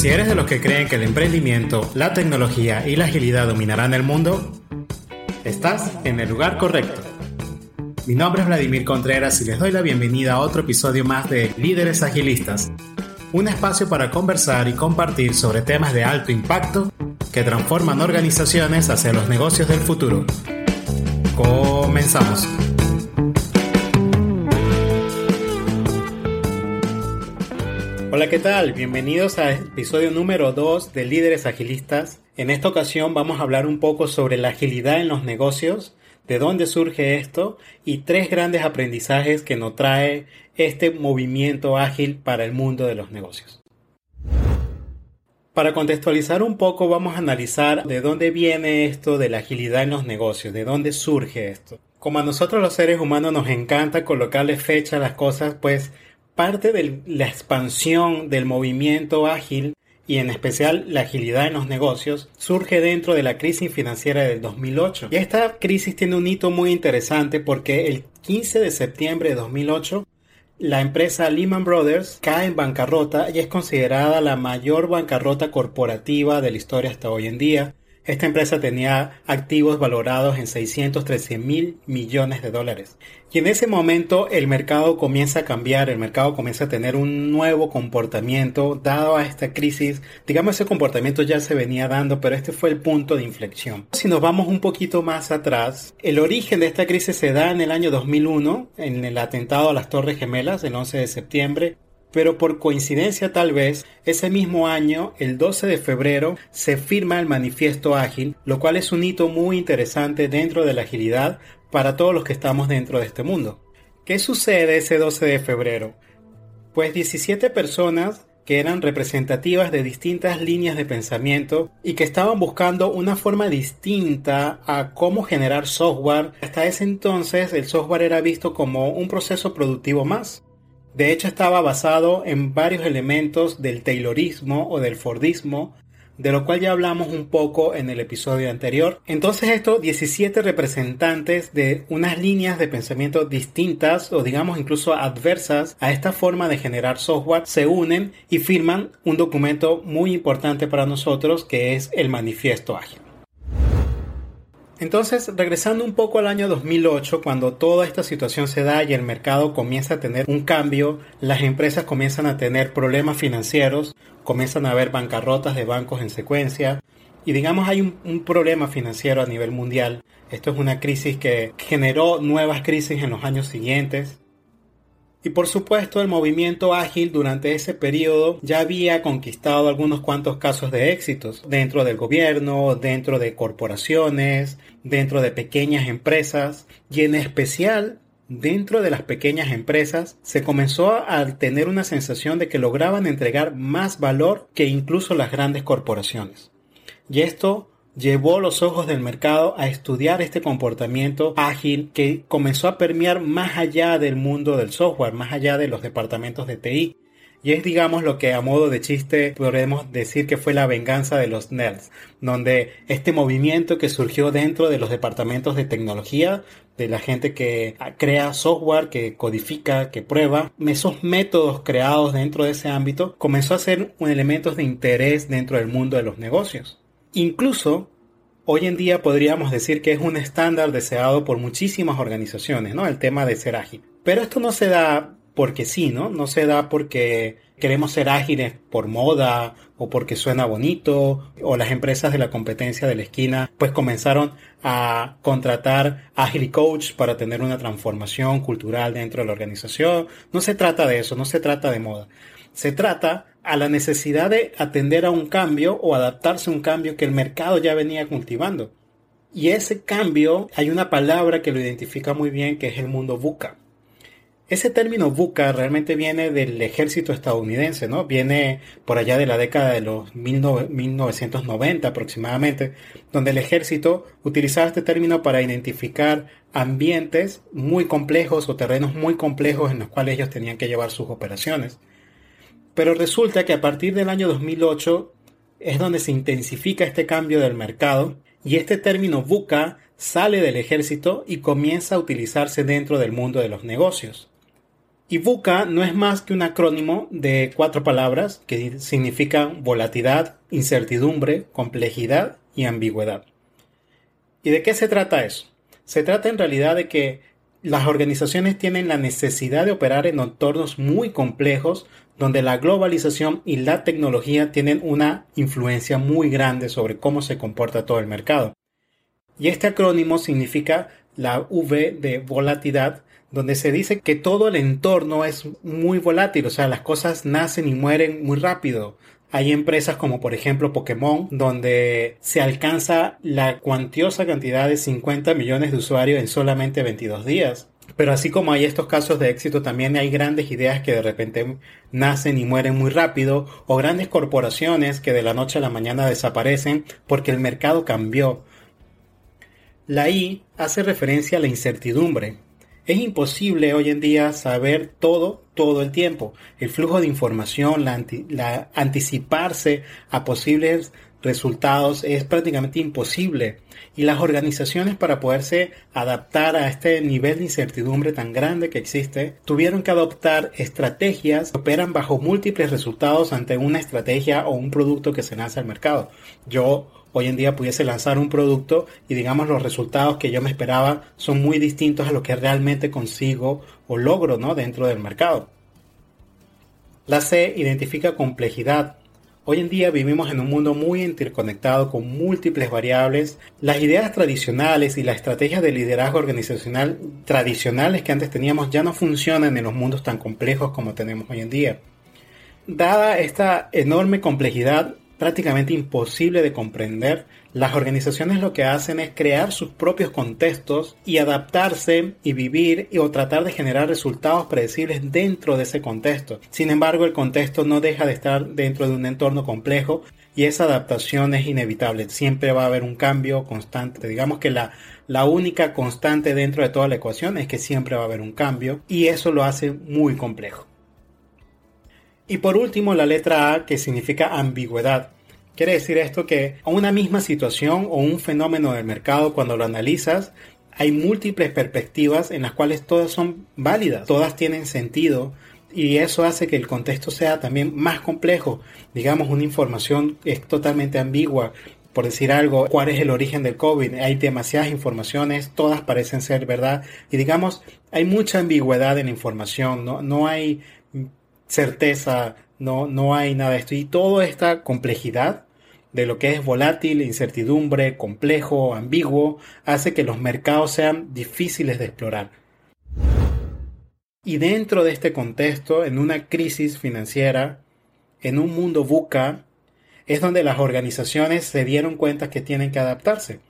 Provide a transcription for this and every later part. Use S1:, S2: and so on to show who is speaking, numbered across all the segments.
S1: Si eres de los que creen que el emprendimiento, la tecnología y la agilidad dominarán el mundo, estás en el lugar correcto. Mi nombre es Vladimir Contreras y les doy la bienvenida a otro episodio más de Líderes Agilistas, un espacio para conversar y compartir sobre temas de alto impacto que transforman organizaciones hacia los negocios del futuro. Comenzamos. Hola, ¿qué tal? Bienvenidos al episodio número 2 de Líderes Agilistas. En esta ocasión vamos a hablar un poco sobre la agilidad en los negocios, de dónde surge esto y tres grandes aprendizajes que nos trae este movimiento ágil para el mundo de los negocios. Para contextualizar un poco vamos a analizar de dónde viene esto de la agilidad en los negocios, de dónde surge esto. Como a nosotros los seres humanos nos encanta colocarle fecha a las cosas, pues parte de la expansión del movimiento ágil y en especial la agilidad en los negocios surge dentro de la crisis financiera del 2008. Y esta crisis tiene un hito muy interesante porque el 15 de septiembre de 2008 la empresa Lehman Brothers cae en bancarrota y es considerada la mayor bancarrota corporativa de la historia hasta hoy en día esta empresa tenía activos valorados en 613 mil millones de dólares. Y en ese momento el mercado comienza a cambiar, el mercado comienza a tener un nuevo comportamiento dado a esta crisis. Digamos, ese comportamiento ya se venía dando, pero este fue el punto de inflexión. Si nos vamos un poquito más atrás, el origen de esta crisis se da en el año 2001, en el atentado a las Torres Gemelas, el 11 de septiembre, pero por coincidencia tal vez, ese mismo año, el 12 de febrero, se firma el Manifiesto Ágil, lo cual es un hito muy interesante dentro de la agilidad para todos los que estamos dentro de este mundo. ¿Qué sucede ese 12 de febrero? Pues 17 personas que eran representativas de distintas líneas de pensamiento y que estaban buscando una forma distinta a cómo generar software. Hasta ese entonces el software era visto como un proceso productivo más. De hecho, estaba basado en varios elementos del Taylorismo o del Fordismo, de lo cual ya hablamos un poco en el episodio anterior. Entonces estos 17 representantes de unas líneas de pensamiento distintas o digamos incluso adversas a esta forma de generar software se unen y firman un documento muy importante para nosotros que es el manifiesto ágil. Entonces, regresando un poco al año 2008, cuando toda esta situación se da y el mercado comienza a tener un cambio, las empresas comienzan a tener problemas financieros, comienzan a haber bancarrotas de bancos en secuencia, y digamos hay un, un, problema financiero a nivel mundial. Esto es una crisis que generó nuevas crisis en los años siguientes. Y por supuesto el movimiento ágil durante ese periodo ya había conquistado algunos cuantos casos de éxitos dentro del gobierno, dentro de corporaciones, dentro de pequeñas empresas y en especial dentro de las pequeñas empresas se comenzó a tener una sensación de que lograban entregar más valor que incluso las grandes corporaciones. Y esto llevó los ojos del mercado a estudiar este comportamiento ágil que comenzó a permear más allá del mundo del software, más allá de los departamentos de TI. Y es, digamos, lo que a modo de chiste podemos decir que fue la venganza de los nerds, donde este movimiento que surgió dentro de los departamentos de tecnología, de la gente que crea software, que codifica, que prueba, esos métodos creados dentro de ese ámbito, comenzó a ser un elemento de interés dentro del mundo de los negocios. Incluso hoy en día podríamos decir que es un estándar deseado por muchísimas organizaciones, ¿no? El tema de ser ágil. Pero esto no se da porque sí, ¿no? No se da porque queremos ser ágiles por moda o porque suena bonito o las empresas de la competencia de la esquina pues comenzaron a contratar Agile Coach para tener una transformación cultural dentro de la organización. No se trata de eso, no se trata de moda. Se trata a la necesidad de atender a un cambio o adaptarse a un cambio que el mercado ya venía cultivando. Y ese cambio, hay una palabra que lo identifica muy bien que es el mundo VUCA. Ese término VUCA realmente viene del ejército estadounidense, ¿no? Viene por allá de la década de los 1990 aproximadamente, donde el ejército utilizaba este término para identificar ambientes muy complejos o terrenos muy complejos en los cuales ellos tenían que llevar sus operaciones. Pero resulta que a partir del año 2008 es donde se intensifica este cambio del mercado y este término VUCA sale del ejército y comienza a utilizarse dentro del mundo de los negocios. Y VUCA no es más que un acrónimo de cuatro palabras que significan volatilidad, incertidumbre, complejidad y ambigüedad. ¿Y de qué se trata eso? Se trata en realidad de que las organizaciones tienen la necesidad de operar en entornos muy complejos donde la globalización y la tecnología tienen una influencia muy grande sobre cómo se comporta todo el mercado. Y este acrónimo significa la V de volatilidad, donde se dice que todo el entorno es muy volátil, o sea, las cosas nacen y mueren muy rápido. Hay empresas como por ejemplo Pokémon, donde se alcanza la cuantiosa cantidad de 50 millones de usuarios en solamente 22 días. Pero así como hay estos casos de éxito, también hay grandes ideas que de repente nacen y mueren muy rápido, o grandes corporaciones que de la noche a la mañana desaparecen porque el mercado cambió. La I hace referencia a la incertidumbre, es imposible hoy en día saber todo todo el tiempo. El flujo de información, la, anticiparse a posibles resultados es prácticamente imposible y las organizaciones para poderse adaptar a este nivel de incertidumbre tan grande que existe tuvieron que adoptar estrategias que operan bajo múltiples resultados ante una estrategia o un producto que se lanza al mercado. Yo hoy en día pudiese lanzar un producto y digamos los resultados que yo me esperaba son muy distintos a lo que realmente consigo o logro ¿no? dentro del mercado. La C identifica complejidad. Hoy en día vivimos en un mundo muy interconectado con múltiples variables. Las ideas tradicionales y las estrategias de liderazgo organizacional tradicionales que antes teníamos ya no funcionan en los mundos tan complejos como tenemos hoy en día. Dada esta enorme complejidad, prácticamente imposible de comprender, las organizaciones lo que hacen es crear sus propios contextos y adaptarse y vivir y, o tratar de generar resultados predecibles dentro de ese contexto. Sin embargo, el contexto no deja de estar dentro de un entorno complejo y esa adaptación es inevitable. Siempre va a haber un cambio constante. Digamos que la, la única constante dentro de toda la ecuación es que siempre va a haber un cambio y eso lo hace muy complejo. Y por último, la letra A, que significa ambigüedad. Quiere decir esto que una misma situación o un fenómeno del mercado, cuando lo analizas, hay múltiples perspectivas en las cuales todas son válidas, todas tienen sentido y eso hace que el contexto sea también más complejo. Digamos, una información es totalmente ambigua. Por decir algo, cuál es el origen del COVID, hay demasiadas informaciones, todas parecen ser verdad y digamos, hay mucha ambigüedad en la información, no, no hay certeza, no, no hay nada de esto. Y toda esta complejidad de lo que es volátil, incertidumbre, complejo, ambiguo, hace que los mercados sean difíciles de explorar. Y dentro de este contexto, en una crisis financiera, en un mundo buca, es donde las organizaciones se dieron cuenta que tienen que adaptarse.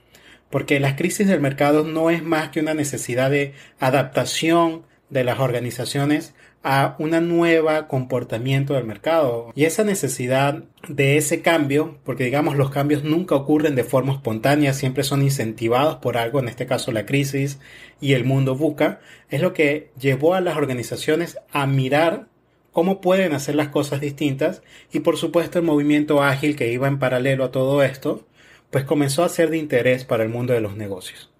S1: Porque las crisis del mercado no es más que una necesidad de adaptación de las organizaciones a una nueva comportamiento del mercado. Y esa necesidad de ese cambio porque digamos los cambios nunca ocurren de forma espontánea siempre son incentivados por algo en este caso la crisis y el mundo buca es lo que llevó a las organizaciones a mirar cómo pueden hacer las cosas distintas. Y por supuesto el movimiento ágil que iba en paralelo a todo esto pues comenzó a ser de interés para el mundo de los negocios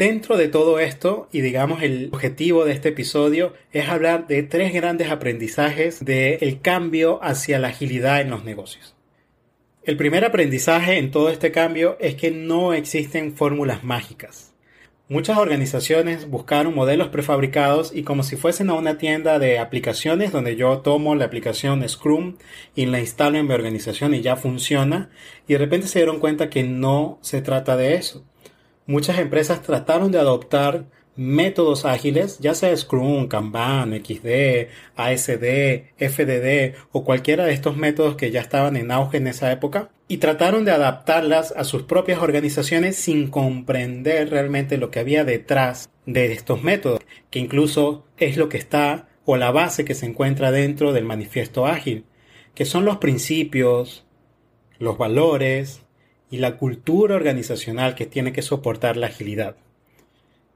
S1: Dentro de todo esto, y digamos el objetivo de este episodio, es hablar de tres grandes aprendizajes del cambio hacia la agilidad en los negocios. El primer aprendizaje en todo este cambio es que no existen fórmulas mágicas. Muchas organizaciones buscaron modelos prefabricados y como si fuesen a una tienda de aplicaciones donde yo tomo la aplicación Scrum y la instalo en mi organización y ya funciona y de repente se dieron cuenta que no se trata de eso muchas empresas trataron de adoptar métodos ágiles, ya sea Scrum, Kanban, XD, ASD, FDD o cualquiera de estos métodos que ya estaban en auge en esa época, y trataron de adaptarlas a sus propias organizaciones sin comprender realmente lo que había detrás de estos métodos, que incluso es lo que está o la base que se encuentra dentro del manifiesto ágil, que son los principios, los valores, y la cultura organizacional que tiene que soportar la agilidad.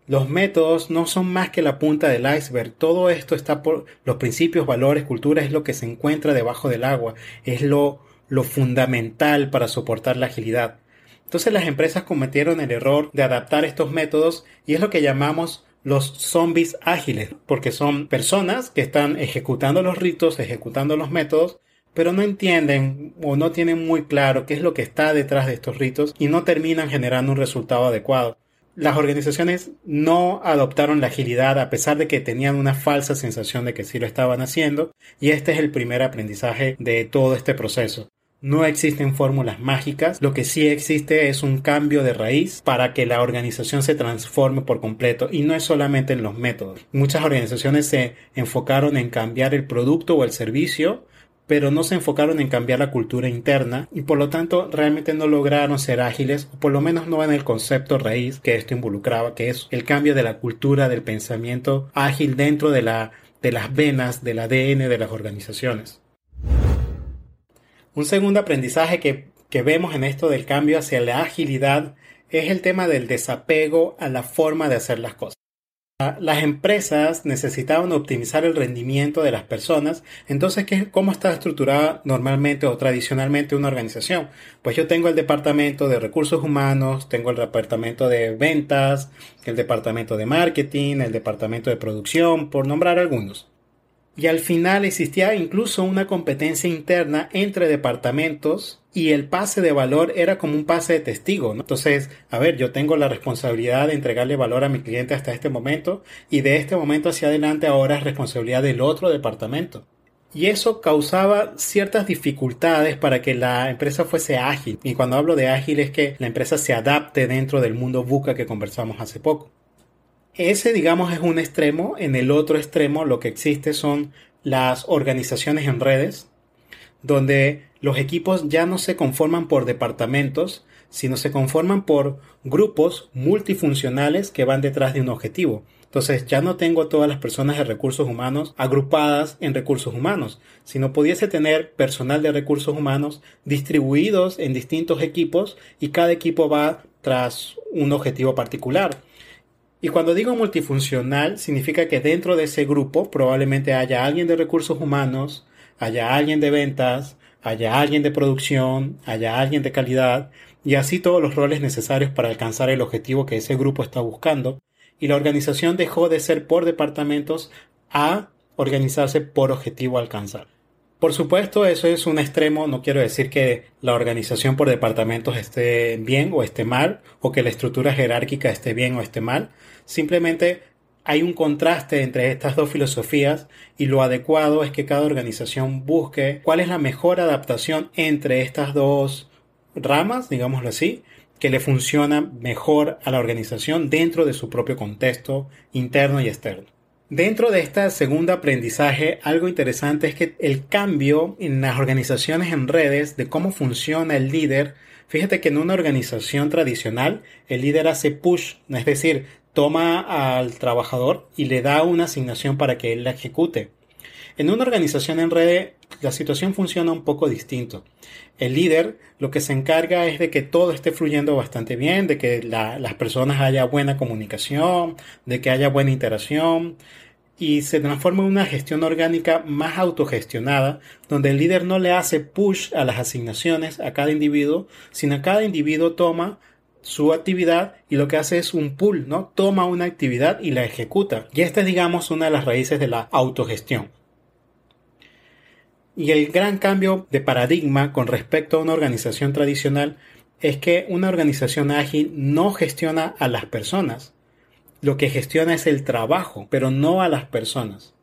S1: Los métodos no son más que la punta del iceberg. Todo esto está por los principios, valores, cultura es lo que se encuentra debajo del agua. Es lo, lo fundamental para soportar la agilidad. Entonces las empresas cometieron el error de adaptar estos métodos y es lo que llamamos los zombies ágiles, porque son personas que están ejecutando los ritos, ejecutando los métodos, pero no entienden o no tienen muy claro qué es lo que está detrás de estos ritos y no terminan generando un resultado adecuado. Las organizaciones no adoptaron la agilidad a pesar de que tenían una falsa sensación de que sí lo estaban haciendo y este es el primer aprendizaje de todo este proceso. No existen fórmulas mágicas, lo que sí existe es un cambio de raíz para que la organización se transforme por completo y no es solamente en los métodos. Muchas organizaciones se enfocaron en cambiar el producto o el servicio, pero no se enfocaron en cambiar la cultura interna y por lo tanto realmente no lograron ser ágiles o por lo menos no en el concepto raíz que esto involucraba, que es el cambio de la cultura del pensamiento ágil dentro de, la, de las venas del ADN de las organizaciones. Un segundo aprendizaje que, que vemos en esto del cambio hacia la agilidad es el tema del desapego a la forma de hacer las cosas. Las empresas necesitaban optimizar el rendimiento de las personas. Entonces, ¿qué, ¿cómo está estructurada normalmente o tradicionalmente una organización? Pues yo tengo el departamento de recursos humanos, tengo el departamento de ventas, el departamento de marketing, el departamento de producción, por nombrar algunos y al final existía incluso una competencia interna entre departamentos y el pase de valor era como un pase de testigo. Entonces, a ver, yo tengo la responsabilidad de entregarle valor a mi cliente hasta este momento y de este momento hacia adelante ahora es responsabilidad del otro departamento. Y eso causaba ciertas dificultades para que la empresa fuese ágil. Y cuando hablo de ágil es que la empresa se adapte dentro del mundo buca que conversamos hace poco. Ese, digamos, es un extremo. En el otro extremo lo que existe son las organizaciones en redes, donde los equipos ya no se conforman por departamentos, sino se conforman por grupos multifuncionales que van detrás de un objetivo. Entonces ya no tengo todas las personas de recursos humanos agrupadas en recursos humanos, sino pudiese tener personal de recursos humanos distribuidos en distintos equipos y cada equipo va tras un objetivo particular. Y cuando digo multifuncional, significa que dentro de ese grupo probablemente haya alguien de recursos humanos, haya alguien de ventas, haya alguien de producción, haya alguien de calidad, y así todos los roles necesarios para alcanzar el objetivo que ese grupo está buscando. Y la organización dejó de ser por departamentos a organizarse por objetivo a alcanzar. Por supuesto, eso es un extremo, no quiero decir que la organización por departamentos esté bien o esté mal, o que la estructura jerárquica esté bien o esté mal, simplemente hay un contraste entre estas dos filosofías y lo adecuado es que cada organización busque cuál es la mejor adaptación entre estas dos ramas, digámoslo así, que le funciona mejor a la organización dentro de su propio contexto interno y externo. Dentro de este segundo aprendizaje, algo interesante es que el cambio en las organizaciones en redes de cómo funciona el líder, fíjate que en una organización tradicional el líder hace push, es decir, toma al trabajador y le da una asignación para que él la ejecute. En una organización en red la situación funciona un poco distinto. El líder lo que se encarga es de que todo esté fluyendo bastante bien, de que las personas haya buena comunicación, de que haya buena interacción y se transforma en una gestión orgánica más autogestionada, donde el líder no le hace push a las asignaciones a cada individuo, sino cada individuo toma su actividad y lo que hace es un pull, ¿no? Toma una actividad y la ejecuta. Y esta es, digamos, una de las raíces de la autogestión. Y el gran cambio de paradigma con respecto a una organización tradicional es que una organización ágil no gestiona a las personas. Lo que gestiona es el trabajo, pero no a las personas.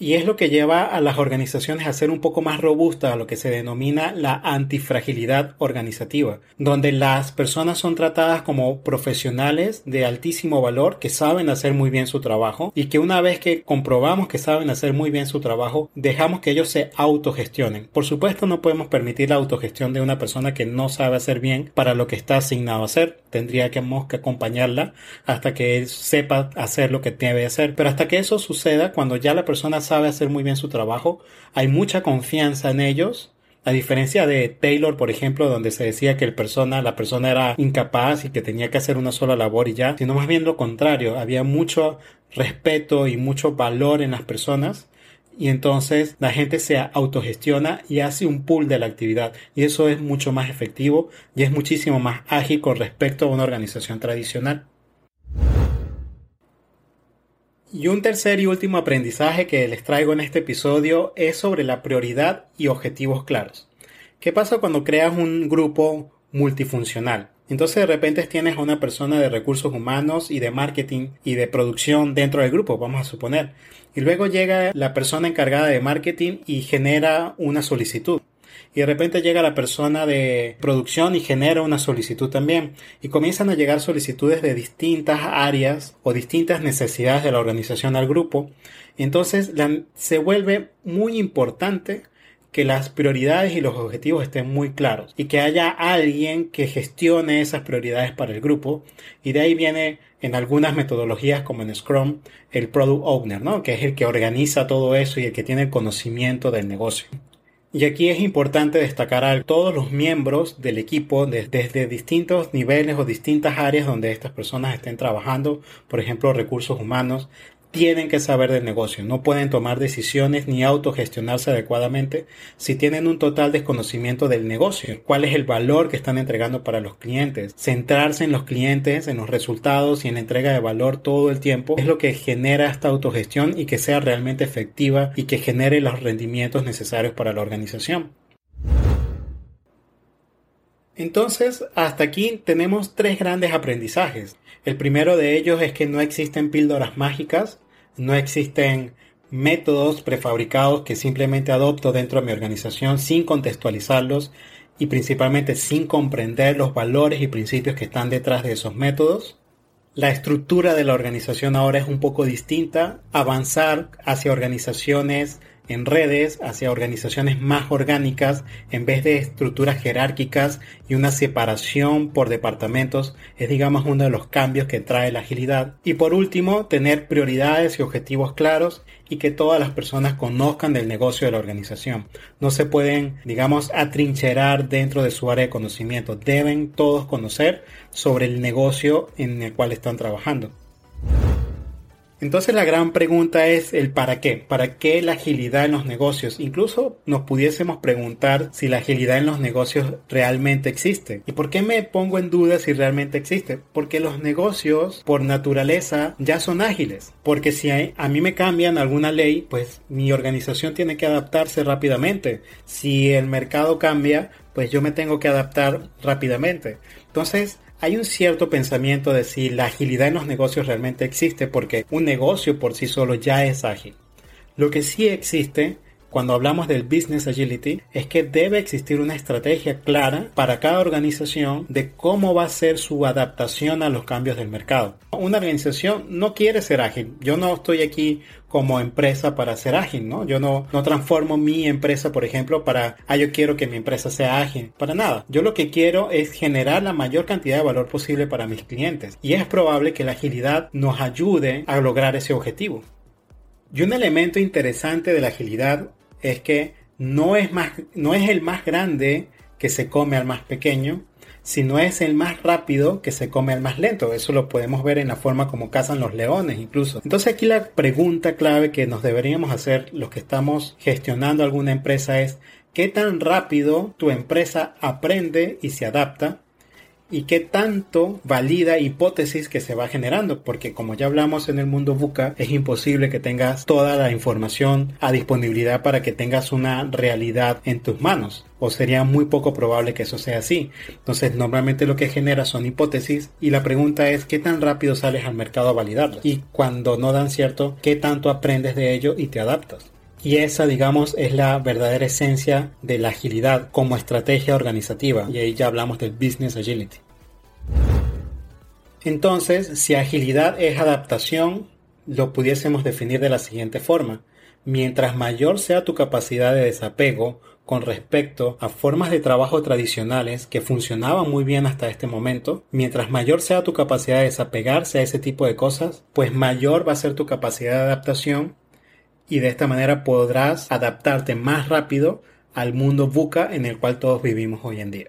S1: Y es lo que lleva a las organizaciones a ser un poco más robustas a lo que se denomina la antifragilidad organizativa, donde las personas son tratadas como profesionales de altísimo valor que saben hacer muy bien su trabajo y que una vez que comprobamos que saben hacer muy bien su trabajo, dejamos que ellos se autogestionen. Por supuesto no podemos permitir la autogestión de una persona que no sabe hacer bien para lo que está asignado a hacer. Tendríamos que acompañarla hasta que él sepa hacer lo que debe hacer. Pero hasta que eso suceda, cuando ya la persona sabe hacer muy bien su trabajo, hay mucha confianza en ellos, a diferencia de Taylor, por ejemplo, donde se decía que el persona, la persona era incapaz y que tenía que hacer una sola labor y ya, sino más bien lo contrario, había mucho respeto y mucho valor en las personas y entonces la gente se autogestiona y hace un pool de la actividad y eso es mucho más efectivo y es muchísimo más ágil con respecto a una organización tradicional. Y un tercer y último aprendizaje que les traigo en este episodio es sobre la prioridad y objetivos claros. ¿Qué pasa cuando creas un grupo multifuncional? Entonces de repente tienes a una persona de recursos humanos y de marketing y de producción dentro del grupo, vamos a suponer. Y luego llega la persona encargada de marketing y genera una solicitud. Y de repente llega la persona de producción y genera una solicitud también. Y comienzan a llegar solicitudes de distintas áreas o distintas necesidades de la organización al grupo. Entonces se vuelve muy importante que las prioridades y los objetivos estén muy claros y que haya alguien que gestione esas prioridades para el grupo y de ahí viene en algunas metodologías como en Scrum el Product Owner, ¿no? que es el que organiza todo eso y el que tiene el conocimiento del negocio. Y aquí es importante destacar a todos los miembros del equipo desde distintos niveles o distintas áreas donde estas personas estén trabajando, por ejemplo recursos humanos, tienen que saber del negocio, no pueden tomar decisiones ni autogestionarse adecuadamente si tienen un total desconocimiento del negocio, cuál es el valor que están entregando para los clientes. Centrarse en los clientes, en los resultados y en la entrega de valor todo el tiempo es lo que genera esta autogestión y que sea realmente efectiva y que genere los rendimientos necesarios para la organización. Entonces, hasta aquí tenemos tres grandes aprendizajes. El primero de ellos es que no existen píldoras mágicas, no existen métodos prefabricados que simplemente adopto dentro de mi organización sin contextualizarlos y principalmente sin comprender los valores y principios que están detrás de esos métodos. La estructura de la organización ahora es un poco distinta. Avanzar hacia organizaciones en redes hacia organizaciones más orgánicas en vez de estructuras jerárquicas y una separación por departamentos es digamos uno de los cambios que trae la agilidad. Y por último, tener prioridades y objetivos claros y que todas las personas conozcan del negocio de la organización. No se pueden, digamos, atrincherar dentro de su área de conocimiento. Deben todos conocer sobre el negocio en el cual están trabajando. Entonces la gran pregunta es el para qué. ¿Para qué la agilidad en los negocios? Incluso nos pudiésemos preguntar si la agilidad en los negocios realmente existe. ¿Y por qué me pongo en duda si realmente existe? Porque los negocios por naturaleza ya son ágiles. Porque si a mí me cambian alguna ley, pues mi organización tiene que adaptarse rápidamente. Si el mercado cambia, pues yo me tengo que adaptar rápidamente. Entonces, hay un cierto pensamiento de si la agilidad en los negocios realmente existe porque un negocio por sí solo ya es ágil. Lo que sí existe cuando hablamos del business agility es que debe existir una estrategia clara para cada organización de cómo va a ser su adaptación a los cambios del mercado. Una organización no quiere ser ágil. Yo no estoy aquí como empresa para ser ágil, ¿no? Yo no, no transformo mi empresa, por ejemplo, para, ah, yo quiero que mi empresa sea ágil. Para nada. Yo lo que quiero es generar la mayor cantidad de valor posible para mis clientes. Y es probable que la agilidad nos ayude a lograr ese objetivo. Y un elemento interesante de la agilidad es que no es, más, no es el más grande que se come al más pequeño, sino es el más rápido que se come al más lento. Eso lo podemos ver en la forma como cazan los leones incluso. Entonces aquí la pregunta clave que nos deberíamos hacer los que estamos gestionando alguna empresa es ¿qué tan rápido tu empresa aprende y se adapta? Y qué tanto valida hipótesis que se va generando, porque como ya hablamos en el mundo buca, es imposible que tengas toda la información a disponibilidad para que tengas una realidad en tus manos, o sería muy poco probable que eso sea así. Entonces, normalmente lo que genera son hipótesis y la pregunta es qué tan rápido sales al mercado a validarlas y cuando no dan cierto, qué tanto aprendes de ello y te adaptas. Y esa, digamos, es la verdadera esencia de la agilidad como estrategia organizativa. Y ahí ya hablamos del business agility. Entonces, si agilidad es adaptación, lo pudiésemos definir de la siguiente forma. Mientras mayor sea tu capacidad de desapego con respecto a formas de trabajo tradicionales que funcionaban muy bien hasta este momento, mientras mayor sea tu capacidad de desapegarse a ese tipo de cosas, pues mayor va a ser tu capacidad de adaptación y de esta manera podrás adaptarte más rápido al mundo buca en el cual todos vivimos hoy en día.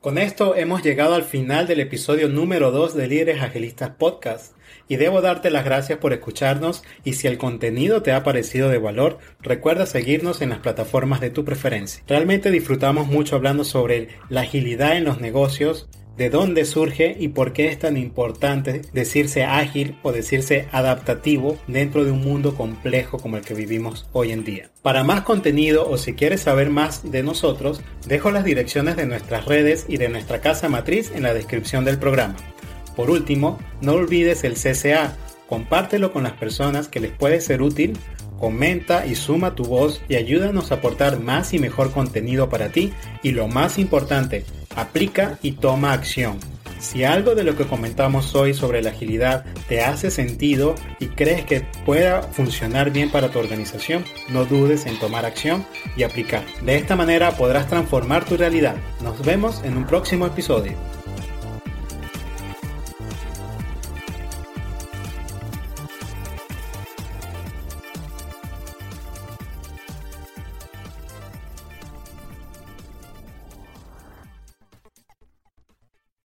S1: Con esto hemos llegado al final del episodio número 2 de Líderes Agilistas Podcast y debo darte las gracias por escucharnos y si el contenido te ha parecido de valor, recuerda seguirnos en las plataformas de tu preferencia. Realmente disfrutamos mucho hablando sobre la agilidad en los negocios, de dónde surge y por qué es tan importante decirse ágil o decirse adaptativo dentro de un mundo complejo como el que vivimos hoy en día. Para más contenido o si quieres saber más de nosotros, dejo las direcciones de nuestras redes y de nuestra casa matriz en la descripción del programa. Por último, no olvides el CCA, compártelo con las personas que les puede ser útil Comenta y suma tu voz y ayúdanos a aportar más y mejor contenido para ti y lo más importante, aplica y toma acción. Si algo de lo que comentamos hoy sobre la agilidad te hace sentido y crees que pueda funcionar bien para tu organización, no dudes en tomar acción y aplicar. De esta manera podrás transformar tu realidad. Nos vemos en un próximo episodio.